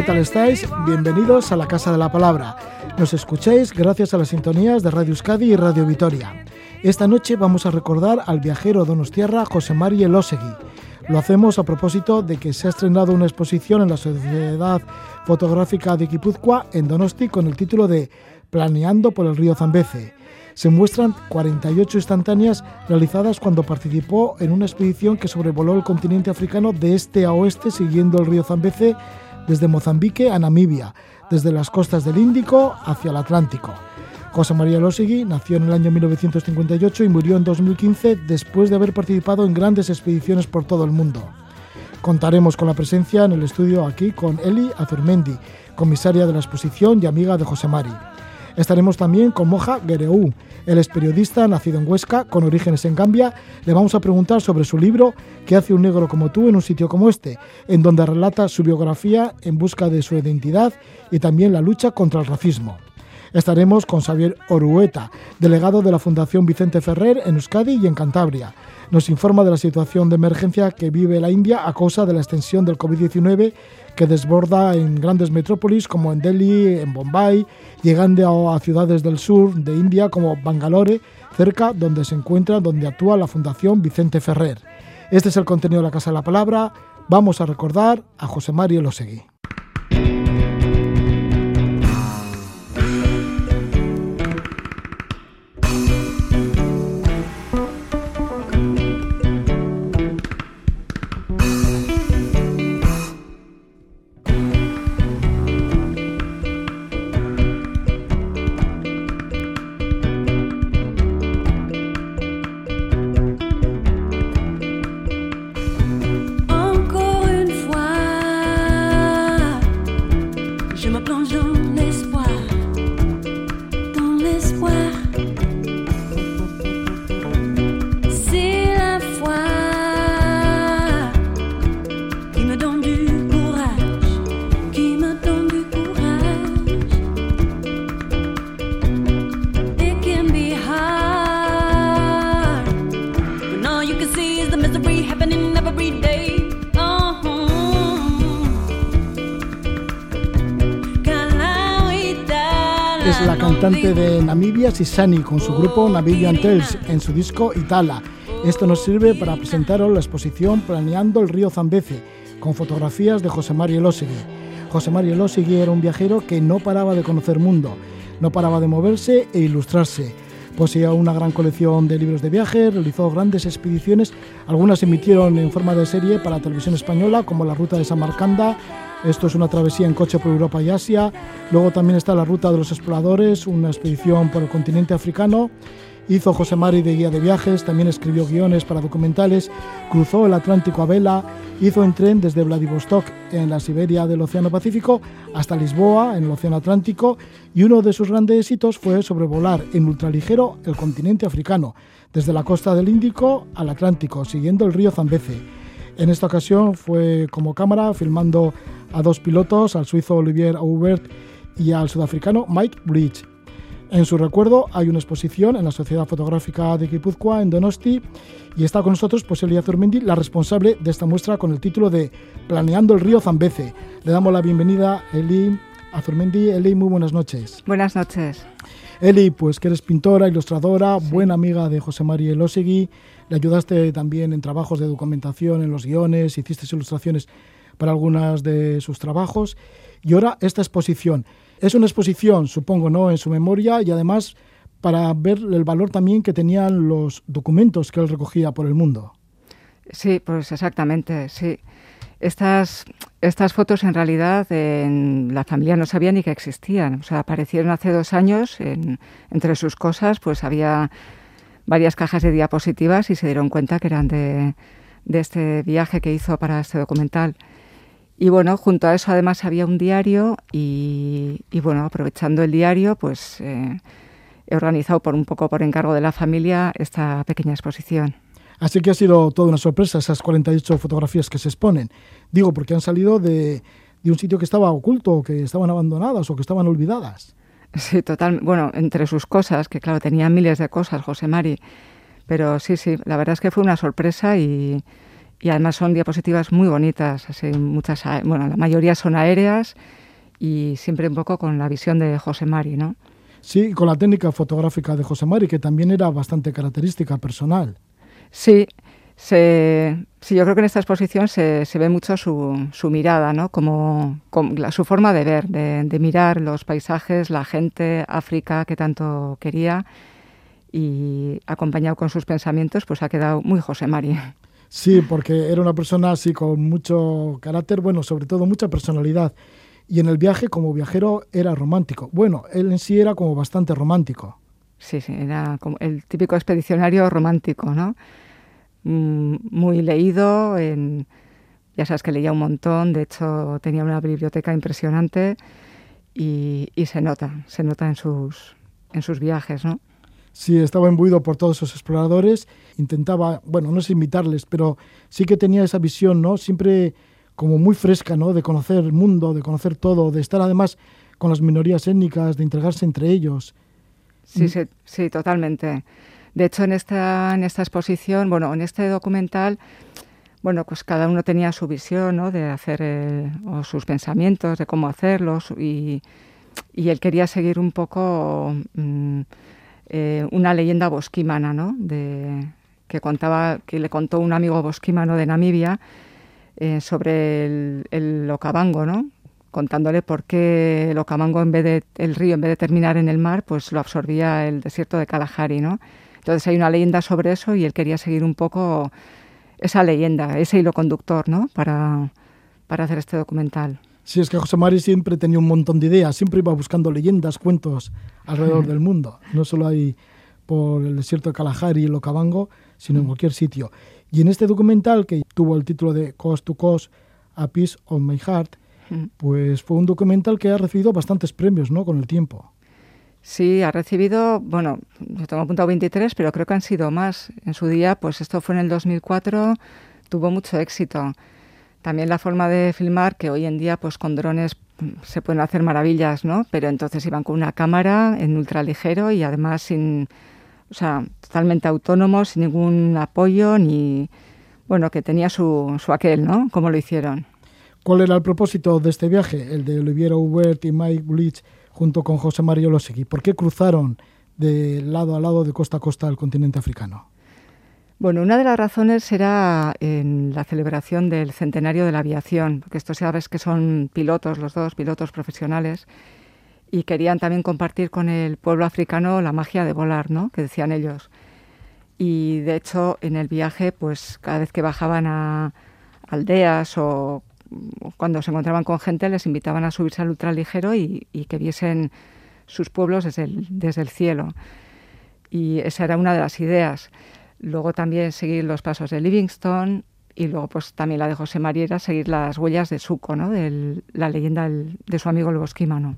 ¿qué tal estáis? Bienvenidos a la Casa de la Palabra. Nos escucháis gracias a las sintonías de Radio Euskadi y Radio Vitoria. Esta noche vamos a recordar al viajero donostierra José María Elosegui. Lo hacemos a propósito de que se ha estrenado una exposición en la Sociedad Fotográfica de Guipúzcoa en Donosti con el título de Planeando por el río Zambeze. Se muestran 48 instantáneas realizadas cuando participó en una expedición que sobrevoló el continente africano de este a oeste siguiendo el río Zambeze desde Mozambique a Namibia, desde las costas del Índico hacia el Atlántico. José María Losegui nació en el año 1958 y murió en 2015 después de haber participado en grandes expediciones por todo el mundo. Contaremos con la presencia en el estudio aquí con Eli Azurmendi, comisaria de la exposición y amiga de José Mari. Estaremos también con Moja Guereu. Él es periodista, nacido en Huesca, con orígenes en Gambia. Le vamos a preguntar sobre su libro ¿Qué hace un negro como tú en un sitio como este?, en donde relata su biografía en busca de su identidad y también la lucha contra el racismo. Estaremos con Xavier Orueta, delegado de la Fundación Vicente Ferrer en Euskadi y en Cantabria. Nos informa de la situación de emergencia que vive la India a causa de la extensión del COVID-19 que desborda en grandes metrópolis como en Delhi, en Bombay, llegando a ciudades del sur de India como Bangalore, cerca donde se encuentra, donde actúa la Fundación Vicente Ferrer. Este es el contenido de la Casa de la Palabra. Vamos a recordar a José Mario Losegui. Namibia, Sisani, con su grupo Namibian Tales en su disco Itala. Esto nos sirve para presentaros la exposición Planeando el río Zambeze, con fotografías de José Mario Elosegui. José Mario Elosegui era un viajero que no paraba de conocer mundo, no paraba de moverse e ilustrarse. Poseía una gran colección de libros de viaje, realizó grandes expediciones, algunas se emitieron en forma de serie para la televisión española, como la Ruta de Samarcanda, esto es una travesía en coche por Europa y Asia. Luego también está la Ruta de los Exploradores, una expedición por el continente africano. Hizo José Mari de guía de viajes, también escribió guiones para documentales, cruzó el Atlántico a vela, hizo en tren desde Vladivostok en la Siberia del Océano Pacífico hasta Lisboa en el Océano Atlántico y uno de sus grandes éxitos fue sobrevolar en ultraligero el continente africano, desde la costa del Índico al Atlántico, siguiendo el río Zambeze. En esta ocasión fue como cámara filmando a dos pilotos, al suizo Olivier Aubert y al sudafricano Mike Bridge. En su recuerdo hay una exposición en la Sociedad Fotográfica de Guipúzcoa, en Donosti, y está con nosotros pues, Elia Zurmendi, la responsable de esta muestra con el título de Planeando el río Zambeze. Le damos la bienvenida Eli Azurmendi. Eli, muy buenas noches. Buenas noches. Eli, pues que eres pintora, ilustradora, buena amiga de José María Elosegui, le ayudaste también en trabajos de documentación, en los guiones, hiciste ilustraciones para algunas de sus trabajos. Y ahora esta exposición. Es una exposición, supongo, ¿no? En su memoria y además para ver el valor también que tenían los documentos que él recogía por el mundo. Sí, pues exactamente, sí. Estas, estas fotos en realidad en la familia no sabía ni que existían. O sea, aparecieron hace dos años. entre sus cosas, pues había varias cajas de diapositivas y se dieron cuenta que eran de este viaje que hizo para este documental. Y bueno, junto a eso además había un diario y, bueno, aprovechando el diario, pues eh, he organizado por un poco por encargo de la familia esta pequeña exposición. Así que ha sido toda una sorpresa esas 48 fotografías que se exponen. Digo, porque han salido de, de un sitio que estaba oculto, que estaban abandonadas o que estaban olvidadas. Sí, total. Bueno, entre sus cosas, que claro, tenía miles de cosas, José Mari. Pero sí, sí, la verdad es que fue una sorpresa y, y además son diapositivas muy bonitas, así muchas, bueno, la mayoría son aéreas y siempre un poco con la visión de José Mari, ¿no? Sí, con la técnica fotográfica de José Mari, que también era bastante característica personal. Sí, se, sí, yo creo que en esta exposición se, se ve mucho su, su mirada, ¿no? Como, su forma de ver, de, de, mirar los paisajes, la gente, África que tanto quería y acompañado con sus pensamientos, pues ha quedado muy José Mari. Sí, porque era una persona así con mucho carácter, bueno, sobre todo mucha personalidad. Y en el viaje, como viajero, era romántico. Bueno, él en sí era como bastante romántico. Sí, sí, era como el típico expedicionario romántico, ¿no? Mm, muy leído, en, ya sabes que leía un montón, de hecho tenía una biblioteca impresionante y, y se nota, se nota en sus, en sus viajes, ¿no? Sí, estaba imbuido por todos esos exploradores, intentaba, bueno, no sé imitarles, pero sí que tenía esa visión, ¿no? Siempre como muy fresca, ¿no? De conocer el mundo, de conocer todo, de estar además con las minorías étnicas, de entregarse entre ellos. Sí, sí, sí, totalmente. De hecho, en esta, en esta exposición, bueno, en este documental, bueno, pues cada uno tenía su visión, ¿no? De hacer el, o sus pensamientos, de cómo hacerlos y, y él quería seguir un poco... Mmm, eh, una leyenda bosquímana, ¿no? De, que contaba, que le contó un amigo bosquímano de Namibia eh, sobre el, el, Okavango, ¿no? Contándole por qué el Okavango, en vez de el río, en vez de terminar en el mar, pues lo absorbía el desierto de Kalahari, ¿no? Entonces hay una leyenda sobre eso y él quería seguir un poco esa leyenda, ese hilo conductor, ¿no? Para, para hacer este documental. Sí, es que José Mari siempre tenía un montón de ideas, siempre iba buscando leyendas, cuentos alrededor del mundo. No solo hay por el desierto de Kalahari y el Okavango, sino en cualquier sitio. Y en este documental, que tuvo el título de Coast to Coast, A Piece of My Heart, pues fue un documental que ha recibido bastantes premios, ¿no?, con el tiempo. Sí, ha recibido, bueno, yo tengo apuntado 23, pero creo que han sido más. En su día, pues esto fue en el 2004, tuvo mucho éxito. También la forma de filmar, que hoy en día pues con drones se pueden hacer maravillas, ¿no? Pero entonces iban con una cámara en ultraligero y además sin, o sea, totalmente autónomos, sin ningún apoyo ni, bueno, que tenía su, su aquel, ¿no? Como lo hicieron. ¿Cuál era el propósito de este viaje, el de Olivier Hubert y Mike Bleach junto con José Mario Losegui? ¿Por qué cruzaron de lado a lado, de costa a costa, el continente africano? Bueno, una de las razones era en la celebración del centenario de la aviación, porque esto sabes que son pilotos, los dos pilotos profesionales, y querían también compartir con el pueblo africano la magia de volar, ¿no? Que decían ellos. Y de hecho, en el viaje, pues cada vez que bajaban a aldeas o cuando se encontraban con gente, les invitaban a subirse al ultraligero y, que viesen sus pueblos desde el, desde el cielo. Y esa era una de las ideas. Luego también seguir los pasos de Livingstone y luego pues también la de José María seguir las huellas de Suco, ¿no? de la leyenda de su amigo el bosquímano.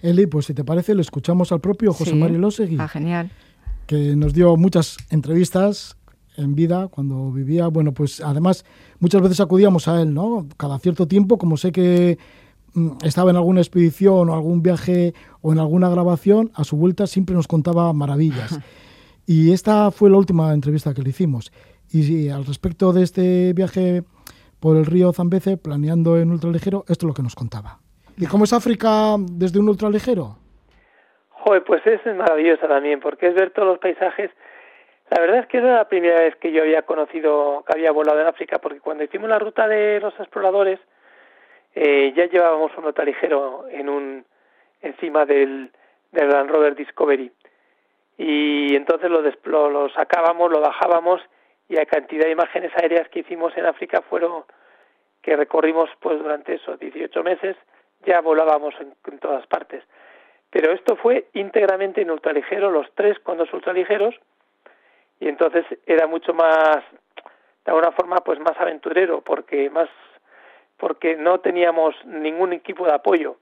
Eli, pues si te parece, lo escuchamos al propio José sí. María Losegui. Ah, genial. Que nos dio muchas entrevistas en vida cuando vivía. Bueno, pues además muchas veces acudíamos a él, ¿no? Cada cierto tiempo, como sé que mm, estaba en alguna expedición o algún viaje o en alguna grabación, a su vuelta siempre nos contaba maravillas. Y esta fue la última entrevista que le hicimos. Y al respecto de este viaje por el río Zambeze, planeando en ultraligero, esto es lo que nos contaba. ¿Y cómo es África desde un ultraligero? Joder, pues es maravillosa también, porque es ver todos los paisajes. La verdad es que era la primera vez que yo había conocido, que había volado en África, porque cuando hicimos la ruta de los exploradores, eh, ya llevábamos un ultraligero en un, encima del, del Land Rover Discovery y entonces lo, lo, lo, sacábamos, lo bajábamos y la cantidad de imágenes aéreas que hicimos en África fueron que recorrimos pues durante esos 18 meses, ya volábamos en, en todas partes. Pero esto fue íntegramente en ultraligero, los tres con dos ultraligeros, y entonces era mucho más, de alguna forma, pues más aventurero, porque más, porque no teníamos ningún equipo de apoyo,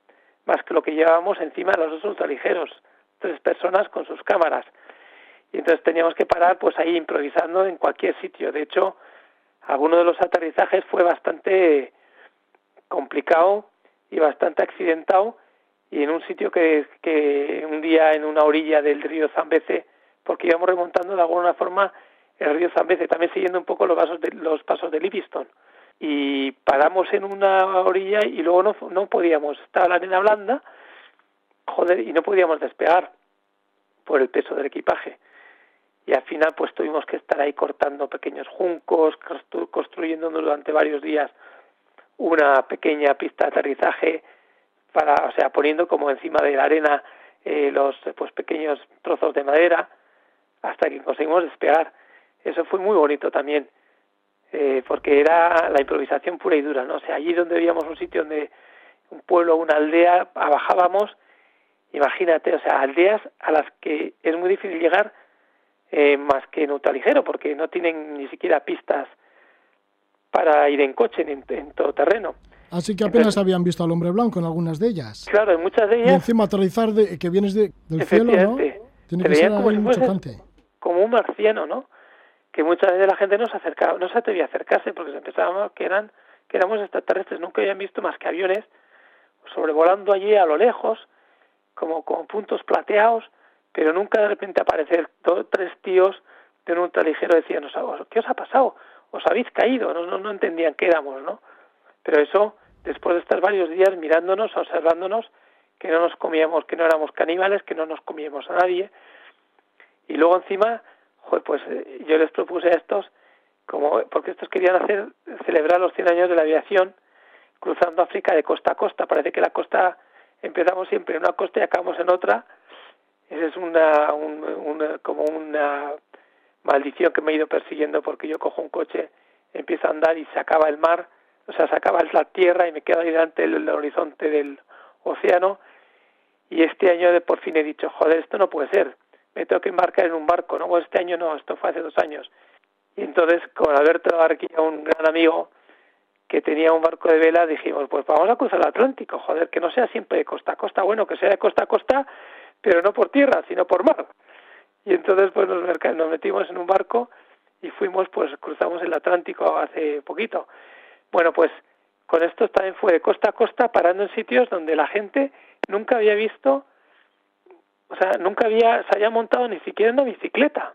más que lo que llevábamos encima de los dos ultraligeros tres personas con sus cámaras. Y entonces teníamos que parar pues ahí improvisando en cualquier sitio. De hecho, alguno de los aterrizajes fue bastante complicado y bastante accidentado y en un sitio que, que un día en una orilla del río Zambeze, porque íbamos remontando de alguna forma el río Zambeze, también siguiendo un poco los, pasos de, los pasos de Livingston. Y paramos en una orilla y luego no, no podíamos, estaba la arena blanda, joder, y no podíamos despegar por el peso del equipaje. Y al final pues tuvimos que estar ahí cortando pequeños juncos, construyendo durante varios días una pequeña pista de aterrizaje para, o sea, poniendo como encima de la arena eh, los pues pequeños trozos de madera hasta que conseguimos despegar. Eso fue muy bonito también, eh, porque era la improvisación pura y dura, ¿no? O sea, allí donde veíamos un sitio donde un pueblo, una aldea, bajábamos, imagínate, o sea, aldeas a las que es muy difícil llegar eh, más que en ultraligero, porque no tienen ni siquiera pistas para ir en coche en, en todo terreno. Así que apenas habían visto al hombre blanco en algunas de ellas. Claro, en muchas de ellas. Y encima aterrizar de, que vienes de, del cielo, ¿no? Tiene que ser como, como un marciano, ¿no? Que muchas veces la gente no se acercaba, no se atrevía a acercarse porque se pensaba que eran que éramos extraterrestres, nunca habían visto más que aviones sobrevolando allí a lo lejos, como con puntos plateados, pero nunca de repente aparecer dos, tres tíos de un ultraligero decían, ¿qué os ha pasado? ¿Os habéis caído? No, no, no entendían qué éramos, ¿no? Pero eso, después de estar varios días mirándonos, observándonos, que no nos comíamos, que no éramos caníbales, que no nos comíamos a nadie. Y luego encima, pues eh, yo les propuse a estos, como porque estos querían hacer celebrar los 100 años de la aviación cruzando África de costa a costa. Parece que la costa empezamos siempre en una costa y acabamos en otra. Esa es una, una como una maldición que me he ido persiguiendo porque yo cojo un coche, empiezo a andar y se acaba el mar o sea, sacaba la tierra y me quedo ahí delante del horizonte del océano y este año de por fin he dicho, joder, esto no puede ser, me tengo que embarcar en un barco, no, este año no, esto fue hace dos años. Y entonces con Alberto Barquilla, un gran amigo que tenía un barco de vela, dijimos, pues vamos a cruzar el Atlántico, joder, que no sea siempre de costa a costa, bueno, que sea de costa a costa, pero no por tierra, sino por mar. Y entonces pues nos, nos metimos en un barco y fuimos, pues cruzamos el Atlántico hace poquito. Bueno, pues con esto también fue de costa a costa parando en sitios donde la gente nunca había visto, o sea, nunca había, se había montado ni siquiera en una bicicleta.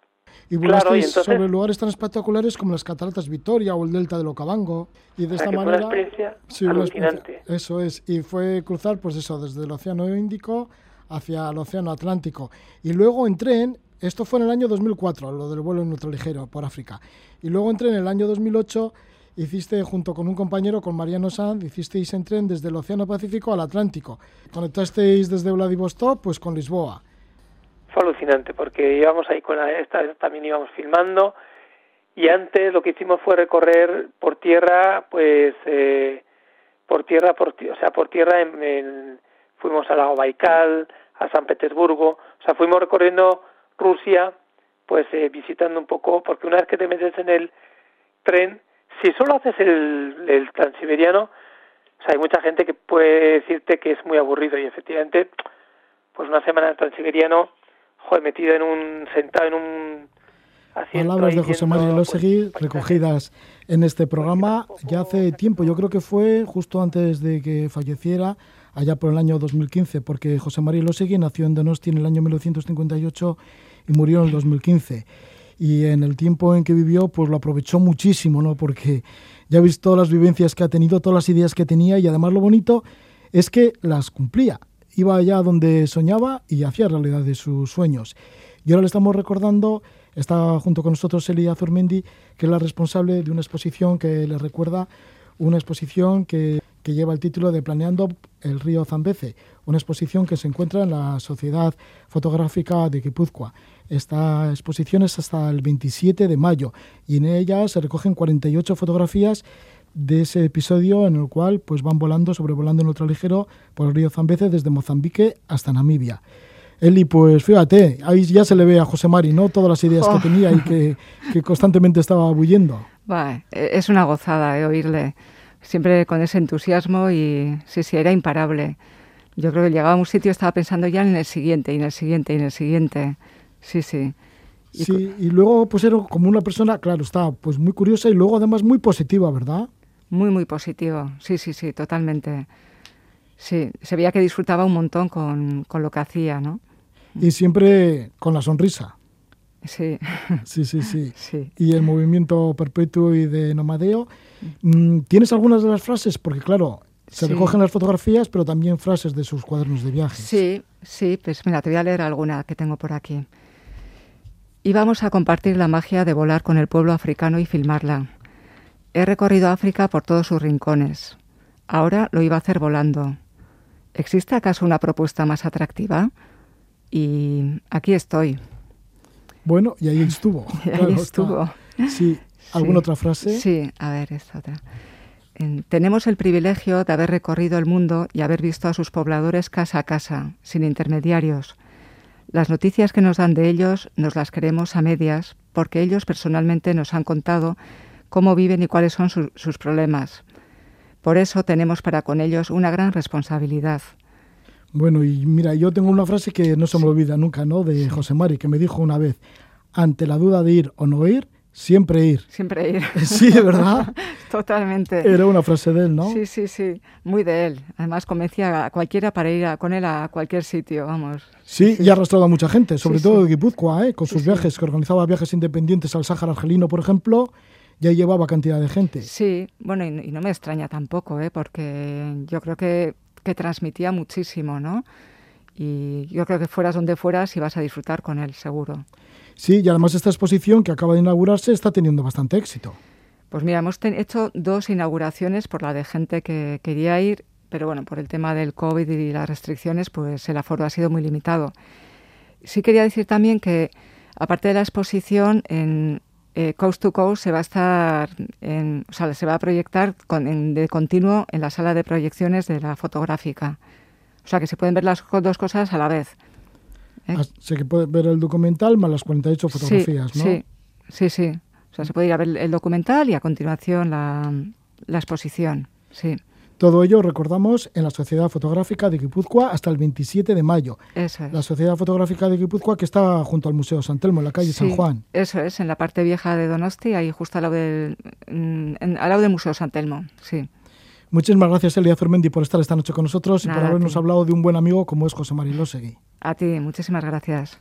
Y claro, y sobre lugares tan espectaculares como las cataratas Victoria o el delta del Okavango. Y de esta manera. Fue una experiencia sí, alucinante. eso es. Y fue cruzar, pues eso, desde el Océano Índico hacia el Océano Atlántico. Y luego en tren, esto fue en el año 2004, lo del vuelo en ultraligero por África. Y luego entré en el año 2008 hiciste junto con un compañero, con Mariano Sanz, hicisteis en tren desde el Océano Pacífico al Atlántico. Conectasteis desde Vladivostok pues con Lisboa. Fue alucinante porque íbamos ahí con la esta, también íbamos filmando y antes lo que hicimos fue recorrer por tierra, pues eh, por tierra, por, o sea, por tierra en, fuimos al lago Baikal, a San Petersburgo, o sea, fuimos recorriendo Rusia, pues eh, visitando un poco, porque una vez que te metes en el tren, si solo haces el, el transiberiano, o sea, hay mucha gente que puede decirte que es muy aburrido y efectivamente, pues una semana de transiberiano, joder, metido en un, sentado en un Palabras de José María Losegui pues, recogidas en este programa ya hace tiempo, yo creo que fue justo antes de que falleciera, allá por el año 2015, porque José María Losegui nació en Donosti en el año 1958 y murió en el 2015 y en el tiempo en que vivió pues lo aprovechó muchísimo, ¿no? Porque ya visto todas las vivencias que ha tenido, todas las ideas que tenía y además lo bonito es que las cumplía. Iba allá donde soñaba y hacía realidad de sus sueños. Y ahora le estamos recordando, está junto con nosotros Elia Zurmendi, que es la responsable de una exposición que le recuerda, una exposición que, que lleva el título de Planeando el río Zambeze, una exposición que se encuentra en la Sociedad Fotográfica de Guipúzcoa. Esta exposición es hasta el 27 de mayo y en ella se recogen 48 fotografías de ese episodio en el cual pues van volando, sobrevolando en otro ligero por el río Zambeze desde Mozambique hasta Namibia. Eli, pues fíjate, ahí ya se le ve a José Mari, ¿no? Todas las ideas que oh. tenía y que, constantemente estaba bullendo. es una gozada eh, oírle, siempre con ese entusiasmo y sí, sí, era imparable. Yo creo que llegaba a un sitio estaba pensando ya en el siguiente, y en el siguiente, y en el siguiente. Sí, sí. Y sí, y luego pues era como una persona, claro, estaba pues muy curiosa y luego además muy positiva, ¿verdad? Muy, muy positivo, sí, sí, sí, totalmente. Sí, se veía que disfrutaba un montón con, con lo que hacía, ¿no? Y siempre con la sonrisa. Sí. Sí, sí, sí. Y el movimiento perpetuo y de nomadeo. Mm, ¿Tienes algunas de las frases? Porque claro, se recogen las fotografías, pero también frases de sus cuadernos de viajes. Sí, sí, pues mira, te voy a leer alguna que tengo por aquí. Íbamos a compartir la magia de volar con el pueblo africano y filmarla. He recorrido África por todos sus rincones. Ahora lo iba a hacer volando. ¿Existe acaso una propuesta más atractiva? Y aquí estoy. Bueno, y ahí estuvo. ahí estuvo. Sí. ¿Alguna otra frase? Sí, a ver, esta otra. Tenemos el privilegio de haber recorrido el mundo y haber visto a sus pobladores casa a casa, sin intermediarios. Las noticias que nos dan de ellos nos las queremos a medias porque ellos personalmente nos han contado cómo viven y cuáles son sus problemas. Por eso tenemos para con ellos una gran responsabilidad. Bueno, y mira, yo tengo una frase que no se me olvida nunca, ¿no? De José Mari, que me dijo una vez, ante la duda de ir o no ir, siempre ir. Siempre ir. Sí, ¿verdad? Totalmente. Era una frase de él, ¿no? Sí, sí, sí, muy de él. Además convencía a cualquiera para ir con él a cualquier sitio, vamos. Sí, y ha arrastrado a mucha gente, sobre todo de Guipúzcoa, ¿eh? con sus viajes, que organizaba viajes independientes al Sáhara argelino, por ejemplo, ya llevaba cantidad de gente. Sí, bueno, y, no me extraña tampoco, ¿eh? porque yo creo que, que transmitía muchísimo, ¿no? Y yo creo que fueras donde fueras y vas a disfrutar con él, seguro. Sí, y además esta exposición que acaba de inaugurarse está teniendo bastante éxito. Pues mira, hemos hecho dos inauguraciones por la de gente que quería ir, pero bueno, por el tema del COVID y las restricciones, pues el aforo ha sido muy limitado. Sí quería decir también que, aparte de la exposición, en, eh, Coast to Coast se va a estar, en, o sea, se va a proyectar de continuo en la sala de proyecciones de la fotográfica. O sea, que se pueden ver las dos cosas a la vez. ¿Eh? Sé que puede ver el documental más las 48 fotografías, ¿no? Sí, sí, sí. O sea, se puede ir a ver el documental y a continuación la, la exposición, sí. Todo ello, recordamos, en la Sociedad Fotográfica de Guipúzcoa hasta el 27 de mayo. Eso es. La Sociedad Fotográfica de Guipúzcoa que está junto al Museo San Telmo, en la calle San Juan. Eso es, en la parte vieja de Donosti, ahí justo al lado del, mm, al lado del Museo San Telmo, sí. Muchísimas gracias, Elia Fermendi, por estar esta noche con nosotros y por habernos hablado de un buen amigo como es José María Losegui. A ti, muchísimas gracias.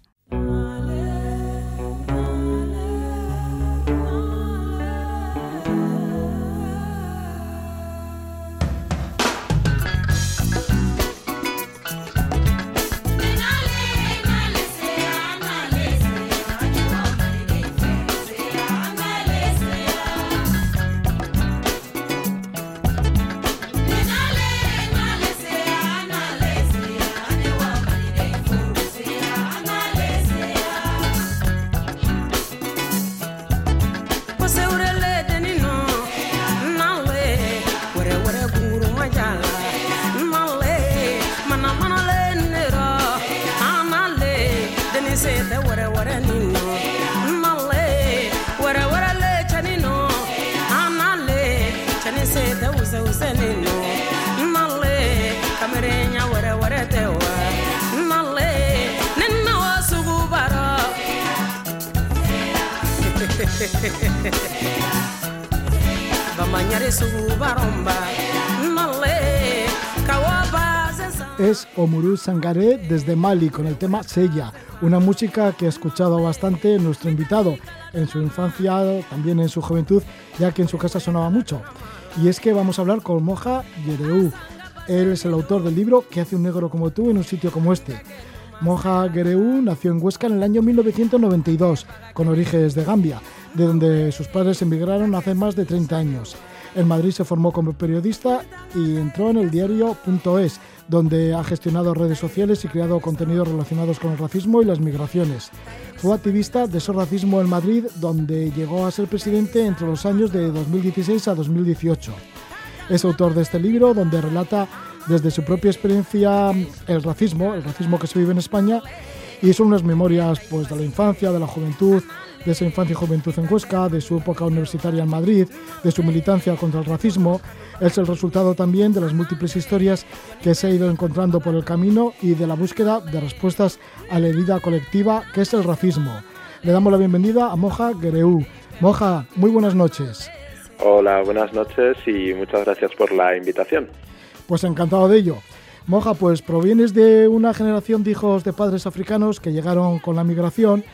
Sangaré desde Mali con el tema Sella, una música que ha escuchado bastante nuestro invitado en su infancia, también en su juventud, ya que en su casa sonaba mucho. Y es que vamos a hablar con Moja Yereu. Él es el autor del libro ¿Qué hace un negro como tú en un sitio como este? Moja Gereu nació en Huesca en el año 1992, con orígenes de Gambia, de donde sus padres emigraron hace más de 30 años. En Madrid se formó como periodista y entró en el diario .es, donde ha gestionado redes sociales y creado contenidos relacionados con el racismo y las migraciones. Fue activista de ese racismo en Madrid, donde llegó a ser presidente entre los años de 2016 a 2018. Es autor de este libro, donde relata desde su propia experiencia el racismo, el racismo que se vive en España, y son unas memorias pues, de la infancia, de la juventud, de su infancia y juventud en Huesca, de su época universitaria en Madrid, de su militancia contra el racismo. Es el resultado también de las múltiples historias que se ha ido encontrando por el camino y de la búsqueda de respuestas a la herida colectiva que es el racismo. Le damos la bienvenida a Moja Gereu. Moja, muy buenas noches. Hola, buenas noches y muchas gracias por la invitación. Pues encantado de ello. Moja, pues provienes de una generación de hijos de padres africanos que llegaron con la migración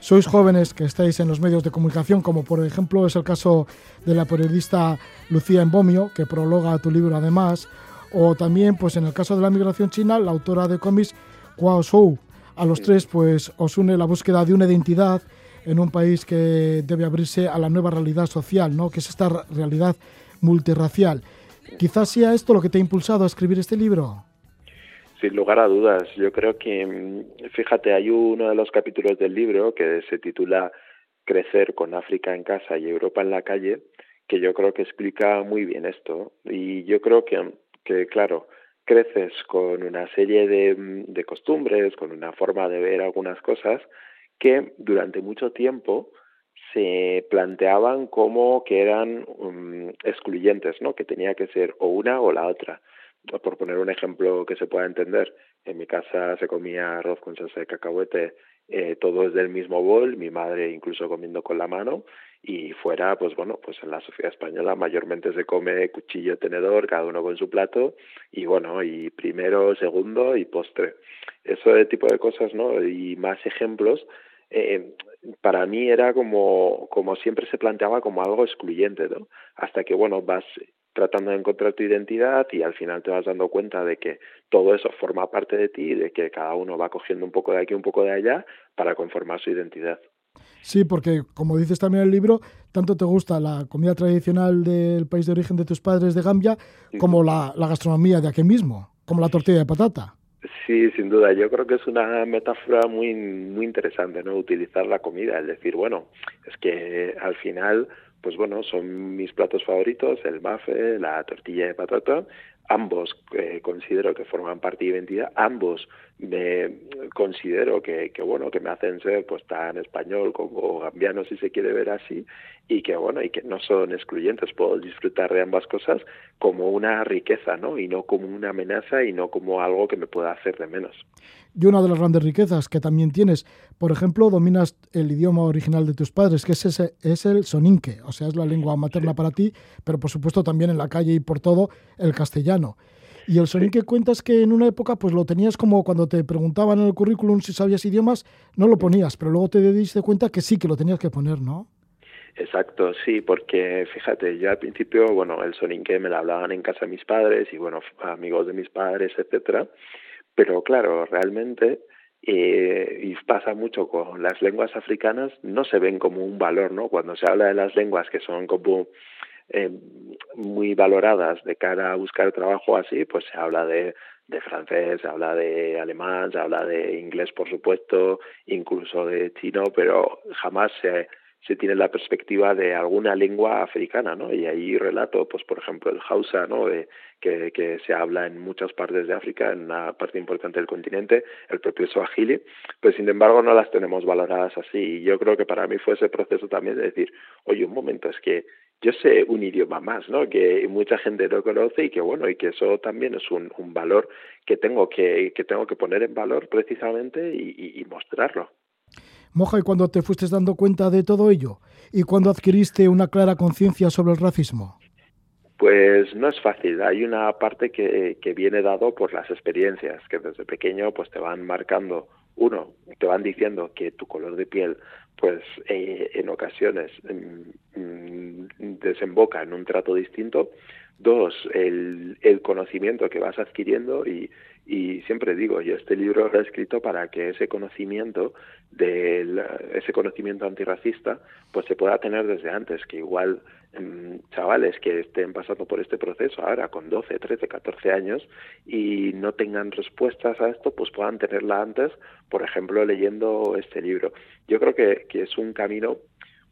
sois jóvenes que estáis en los medios de comunicación, como por ejemplo es el caso de la periodista Lucía Embomio, que prologa tu libro además, o también pues en el caso de la migración china, la autora de cómics Guo Shou. A los tres pues os une la búsqueda de una identidad en un país que debe abrirse a la nueva realidad social, ¿no? que es esta realidad multirracial. Quizás sea esto lo que te ha impulsado a escribir este libro. Sin lugar a dudas, yo creo que, mm, fíjate, hay uno de los capítulos del libro que se titula Crecer con África en casa y Europa en la calle, que yo creo que explica muy bien esto. Y yo creo que, que claro, creces con una serie de, mm, de costumbres, con una forma de ver algunas cosas que durante mucho tiempo se planteaban como que eran um, excluyentes, ¿no? Que tenía que ser o una o la otra. Por poner un ejemplo que se pueda entender, en mi casa se comía arroz con salsa de cacahuete, eh, todo es del mismo bol, mi madre incluso comiendo con la mano, y fuera, pues bueno, pues en la sociedad española mayormente se come cuchillo, tenedor, cada uno con su plato, y bueno, y primero, segundo y postre. Eso tipo de cosas, ¿no? Y más ejemplos eh, para mí era como, como siempre se planteaba como algo excluyente, ¿no? Hasta que, bueno, vas tratando de encontrar tu identidad y al final te vas dando cuenta de que todo eso forma parte de ti y de que cada uno va cogiendo un poco de aquí, un poco de allá para conformar su identidad. Sí, porque como dices también en el libro, tanto te gusta la comida tradicional del país de origen de tus padres de Gambia como la, la gastronomía de aquí mismo, como la tortilla de patata. Sí, sin duda. Yo creo que es una metáfora muy, muy interesante, ¿no? Utilizar la comida, es decir, bueno, es que al final, pues bueno, son mis platos favoritos, el mafe, la tortilla de patata, ambos eh, considero que forman parte de identidad, ambos me considero que, que, bueno que me hacen ser pues tan español como gambiano si se quiere ver así y que bueno y que no son excluyentes. Puedo disfrutar de ambas cosas como una riqueza no y no como una amenaza y no como algo que me pueda hacer de menos. Y una de las grandes riquezas que también tienes por ejemplo dominas el idioma original de tus padres que es ese es el soninque o sea es la lengua materna para ti pero por supuesto también en la calle y por todo el castellano y el sonido que cuentas que en una época pues lo tenías como cuando te preguntaban en el currículum si sabías idiomas, no lo ponías, pero luego te diste cuenta que sí, que lo tenías que poner, ¿no? Exacto, sí, porque fíjate, yo al principio, bueno, el soninque me lo hablaban en casa de mis padres y, bueno, amigos de mis padres, etcétera, pero claro, realmente, eh, y pasa mucho con las lenguas africanas, no se ven como un valor, ¿no? Cuando se habla de las lenguas que son como eh, muy valoradas de cara a buscar trabajo así, pues se habla de, de francés, se habla de alemán, se habla de inglés, por supuesto, incluso de chino, pero jamás se, se tiene la perspectiva de alguna lengua africana, ¿no? Y ahí relato, pues por ejemplo, el Hausa, ¿no? De, que, que se habla en muchas partes de África, en una parte importante del continente, el propio Swahili, pues sin embargo no las tenemos valoradas así. Y yo creo que para mí fue ese proceso también de decir, oye, un momento, es que yo sé un idioma más, ¿no? Que mucha gente no conoce y que bueno, y que eso también es un, un valor que tengo que, que tengo que poner en valor precisamente y, y, mostrarlo. Moja, ¿y cuando te fuiste dando cuenta de todo ello? ¿Y cuando adquiriste una clara conciencia sobre el racismo? Pues no es fácil. Hay una parte que, que viene dado por las experiencias, que desde pequeño pues te van marcando. Uno, te van diciendo que tu color de piel pues eh, en ocasiones mm, mm, desemboca en un trato distinto. Dos, el, el conocimiento que vas adquiriendo y, y siempre digo, yo este libro lo he escrito para que ese conocimiento del ese conocimiento antirracista pues se pueda tener desde antes, que igual Em, chavales que estén pasando por este proceso ahora con 12, 13, 14 años y no tengan respuestas a esto, pues puedan tenerla antes, por ejemplo, leyendo este libro. Yo creo que, que es un camino,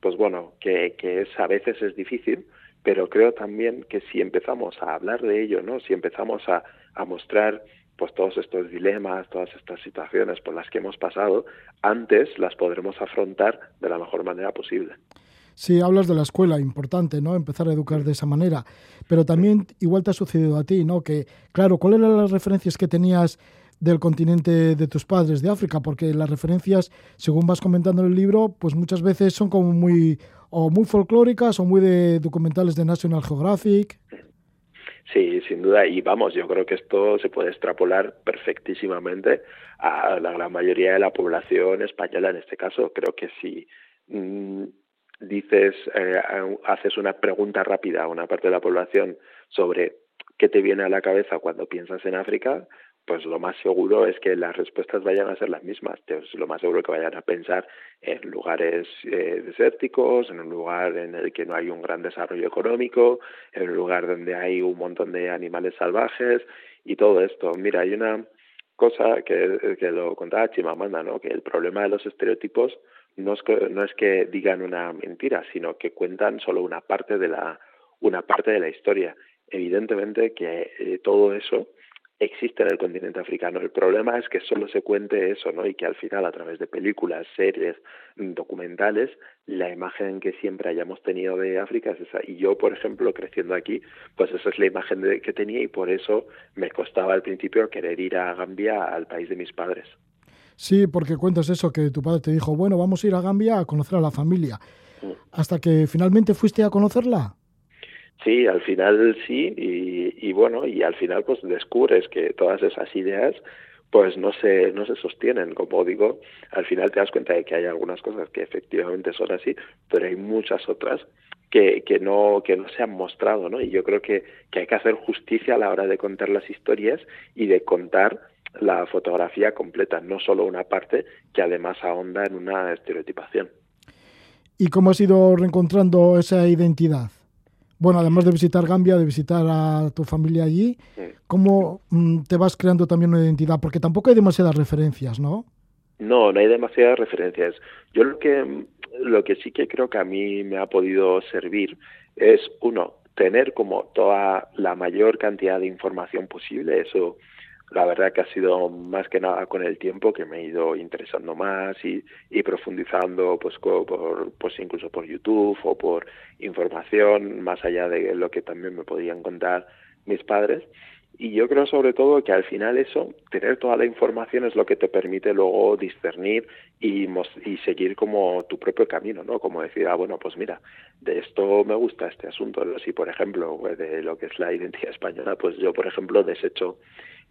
pues bueno, que, que es a veces es difícil, pero creo también que si empezamos a hablar de ello, ¿no? Si empezamos a, a mostrar pues todos estos dilemas, todas estas situaciones por las que hemos pasado, antes las podremos afrontar de la mejor manera posible. Sí, hablas de la escuela, importante, ¿no? Empezar a educar de esa manera. Pero también igual te ha sucedido a ti, ¿no? Que, claro, ¿cuáles eran las referencias que tenías del continente de tus padres, de África? Porque las referencias, según vas comentando en el libro, pues muchas veces son como muy, o muy folclóricas o muy de documentales de National Geographic. Sí, sin duda. Y vamos, yo creo que esto se puede extrapolar perfectísimamente a la gran mayoría de la población española en este caso. Creo que si mm, dices, eh, haces una pregunta rápida a una parte de la población sobre qué te viene a la cabeza cuando piensas en África, pues lo más seguro es que las respuestas vayan a ser las mismas. lo más seguro que vayan a pensar en lugares eh, desérticos, en un lugar en el que no hay un gran desarrollo económico, en un lugar donde hay un montón de animales salvajes y todo esto. Mira, hay una cosa que, que lo contaba Chimamanda, ¿no? que el problema de los estereotipos no es que, no es que digan una mentira, sino que cuentan solo una parte de la, una parte de la historia. Evidentemente que eh, todo eso existe en el continente africano. El problema es que solo se cuente eso, ¿no? Y que al final, a través de películas, series, documentales, la imagen que siempre hayamos tenido de África es esa. Y yo, por ejemplo, creciendo aquí, pues esa es la imagen de, que tenía y por eso me costaba al principio querer ir a Gambia, al país de mis padres. Sí, porque cuentas eso, que tu padre te dijo, bueno, vamos a ir a Gambia a conocer a la familia. Mm. Hasta que finalmente fuiste a conocerla. Sí, al final sí, y, bueno, y al final pues descubres que todas esas ideas pues no se, no se sostienen, como digo, al final te das cuenta de que hay algunas cosas que efectivamente son así, pero hay muchas otras que, que, no, que no se han mostrado, ¿no? Y yo creo que, que hay que hacer justicia a la hora de contar las historias y de contar la fotografía completa, no solo una parte que además ahonda en una estereotipación. ¿Y cómo has ido reencontrando esa identidad? Bueno, además de visitar Gambia, de visitar a tu familia allí, ¿cómo mm, te vas creando también una identidad? Porque tampoco hay demasiadas referencias, ¿no? No, no hay demasiadas referencias. Yo lo que, lo que sí que creo que a mí me ha podido servir es, uno, tener como toda la mayor cantidad de información posible. Eso la verdad que ha sido más que nada con el tiempo que me he ido interesando más y, profundizando pues por, pues incluso por YouTube o por información más allá de lo que también me podían contar mis padres. Y yo creo sobre todo que al final eso tener toda la información es lo que te permite luego discernir y, y seguir como tu propio camino no como decir ah bueno pues mira de esto me gusta este asunto si por ejemplo de lo que es la identidad española pues yo por ejemplo desecho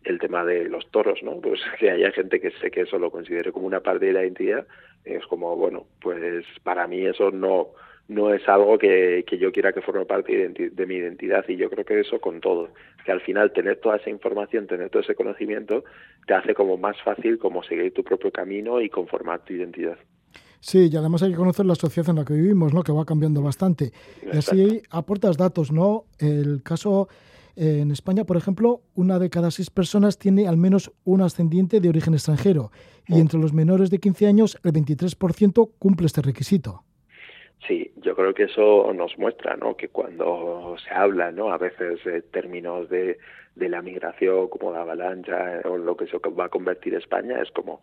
el tema de los toros, ¿no? Pues que haya gente que sé que eso lo considere como una parte de la identidad, es como, bueno, pues para mí eso no, no es algo que, que yo quiera que forme parte de, mi identidad y yo creo que eso con todo, que al final tener toda esa información, tener todo ese conocimiento, te hace como más fácil como seguir tu propio camino y conformar tu identidad. Sí, y además hay que conocer la sociedad en la que vivimos, ¿no? Que va cambiando bastante. Y así aportas datos, ¿no? El caso en España, por ejemplo, una de cada seis personas tiene al menos un ascendiente de origen extranjero y entre los menores de 15 años el 23% cumple este requisito. Sí, yo creo que eso nos muestra, ¿no? Que cuando se habla, ¿no? A veces términos de, de la migración como la avalancha o lo que se va a convertir España es como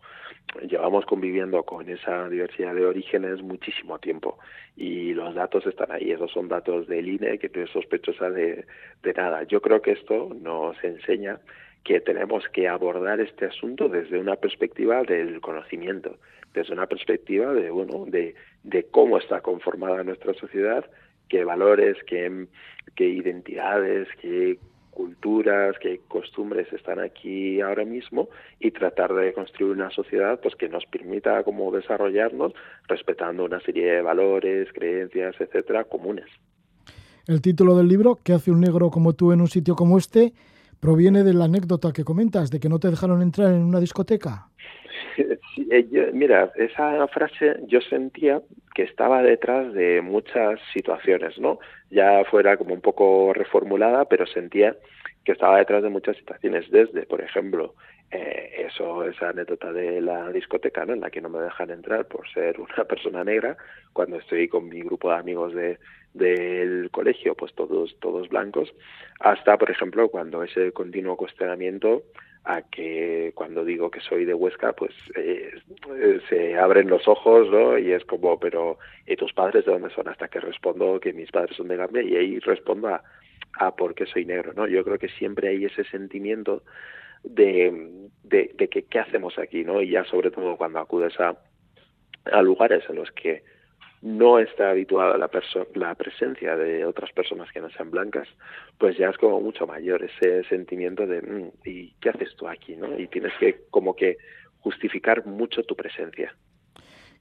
llevamos conviviendo con esa diversidad de orígenes muchísimo tiempo y los datos están ahí, esos son datos del INE que no es sospechosa de, de nada. Yo creo que esto nos enseña que tenemos que abordar este asunto desde una perspectiva del conocimiento, desde una perspectiva de bueno, de, de cómo está conformada nuestra sociedad, qué valores, qué, qué identidades, qué culturas, qué costumbres están aquí ahora mismo y tratar de construir una sociedad pues que nos permita como desarrollarnos respetando una serie de valores, creencias, etcétera, comunes. El título del libro, ¿Qué hace un negro como tú en un sitio como este? proviene de la anécdota que comentas, de que no te dejaron entrar en una discoteca. Eh, mira, esa frase yo sentía que estaba detrás de muchas situaciones, ¿no? Ya fuera como un poco reformulada, pero sentía que estaba detrás de muchas situaciones, desde, por ejemplo, eh, eso, esa anécdota de la discoteca, ¿no? En la que no me dejan entrar por ser una persona negra, cuando estoy con mi grupo de amigos de, del colegio, pues todos, todos blancos, hasta, por ejemplo, cuando ese continuo cuestionamiento a que cuando digo que soy de Huesca, pues eh, se abren los ojos, ¿no? Y es como, pero ¿y tus padres de dónde son? Hasta que respondo que mis padres son de Gambia y ahí respondo a, a por qué soy negro, ¿no? Yo creo que siempre hay ese sentimiento de, de, de que qué hacemos aquí, ¿no? Y ya sobre todo cuando acudes a, a lugares en los que no está habituado a la, la presencia de otras personas que no sean blancas, pues ya es como mucho mayor ese sentimiento de mm, ¿y qué haces tú aquí? ¿no? Y tienes que como que justificar mucho tu presencia.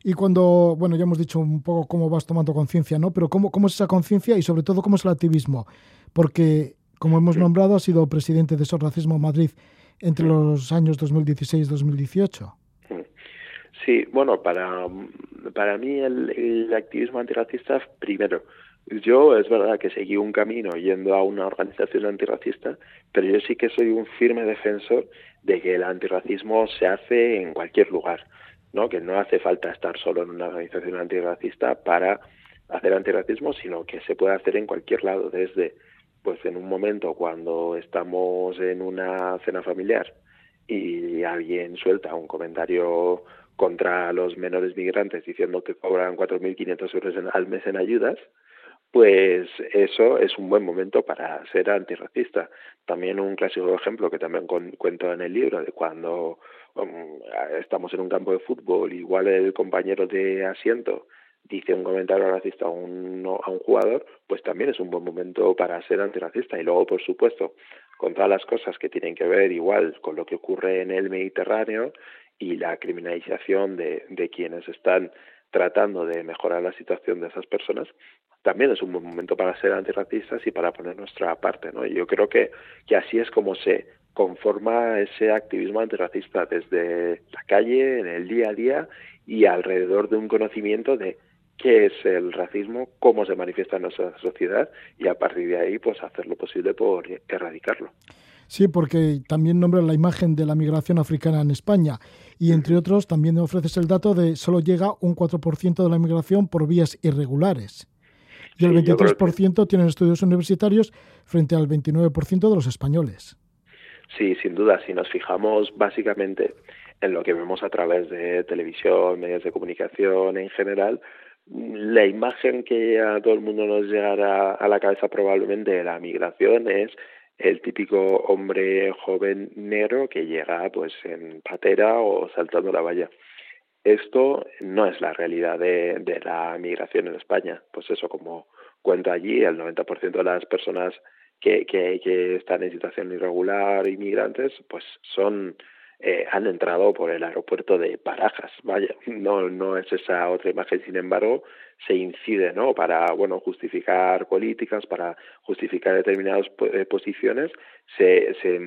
Y cuando, bueno, ya hemos dicho un poco cómo vas tomando conciencia, ¿no? Pero ¿cómo, cómo es esa conciencia y sobre todo cómo es el activismo? Porque, como hemos nombrado, ha sido presidente de Racismo Madrid entre los años 2016 y 2018. Sí, bueno, para, para mí el, activismo antirracista, primero, yo es verdad que seguí un camino yendo a una organización antirracista, pero yo sí que soy un firme defensor de que el antirracismo se hace en cualquier lugar, ¿no? Que no hace falta estar solo en una organización antirracista para hacer antirracismo, sino que se puede hacer en cualquier lado, desde pues en un momento cuando estamos en una cena familiar y alguien suelta un comentario contra los menores migrantes diciendo que cobran 4.500 euros al mes en ayudas, pues eso es un buen momento para ser antirracista. También un clásico ejemplo que también cuento en el libro de cuando um, estamos en un campo de fútbol, igual el compañero de asiento dice un comentario racista a un, a un jugador, pues también es un buen momento para ser antirracista. Y luego, por supuesto, con todas las cosas que tienen que ver igual con lo que ocurre en el Mediterráneo y la criminalización de, de quienes están tratando de mejorar la situación de esas personas, también es un buen momento para ser antirracistas y para poner nuestra parte. ¿no? Yo creo que, que así es como se conforma ese activismo antirracista desde la calle, en el día a día y alrededor de un conocimiento de qué es el racismo, cómo se manifiesta en nuestra sociedad y a partir de ahí pues hacer lo posible por erradicarlo. Sí, porque también nombra la imagen de la migración africana en España. Y entre otros también ofreces el dato de solo llega un 4% de la migración por vías irregulares. Y el 23% tienen estudios universitarios frente al 29% de los españoles. Sí, sin duda, si nos fijamos básicamente en lo que vemos a través de televisión, medios de comunicación en general, la imagen que a todo el mundo nos llegará a la cabeza probablemente de la migración es el típico hombre joven negro que llega pues en patera o saltando la valla. Esto no es la realidad de, de la migración en España. Pues eso, como cuenta allí, el 90% de las personas que, que, que están en situación irregular, inmigrantes, pues son eh, han entrado por el aeropuerto de Parajas. Vaya, no, no es esa otra imagen, sin embargo, se incide, ¿no? Para, bueno, justificar políticas, para justificar determinadas eh, posiciones, se, se,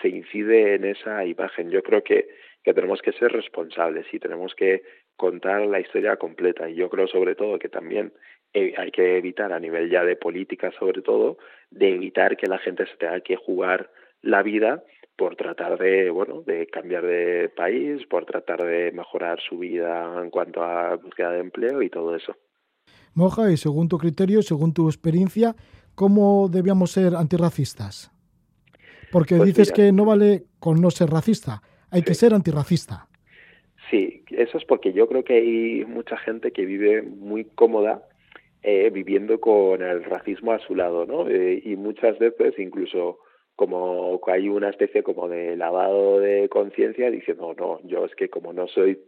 se incide en esa imagen. Yo creo que, que tenemos que ser responsables y tenemos que contar la historia completa. Y yo creo, sobre todo, que también eh, hay que evitar, a nivel ya de política, sobre todo, de evitar que la gente se tenga que jugar la vida por tratar de, bueno, de cambiar de país, por tratar de mejorar su vida en cuanto a búsqueda de empleo y todo eso. Moja, y según tu criterio, según tu experiencia, ¿cómo debíamos ser antirracistas? Porque pues dices que no vale con no ser racista, hay que ser antirracista. Sí, eso es porque yo creo que hay mucha gente que vive muy cómoda eh, viviendo con el racismo a su lado, ¿no? Eh, y muchas veces incluso como hay una especie como de lavado de conciencia diciendo no yo es que como no soy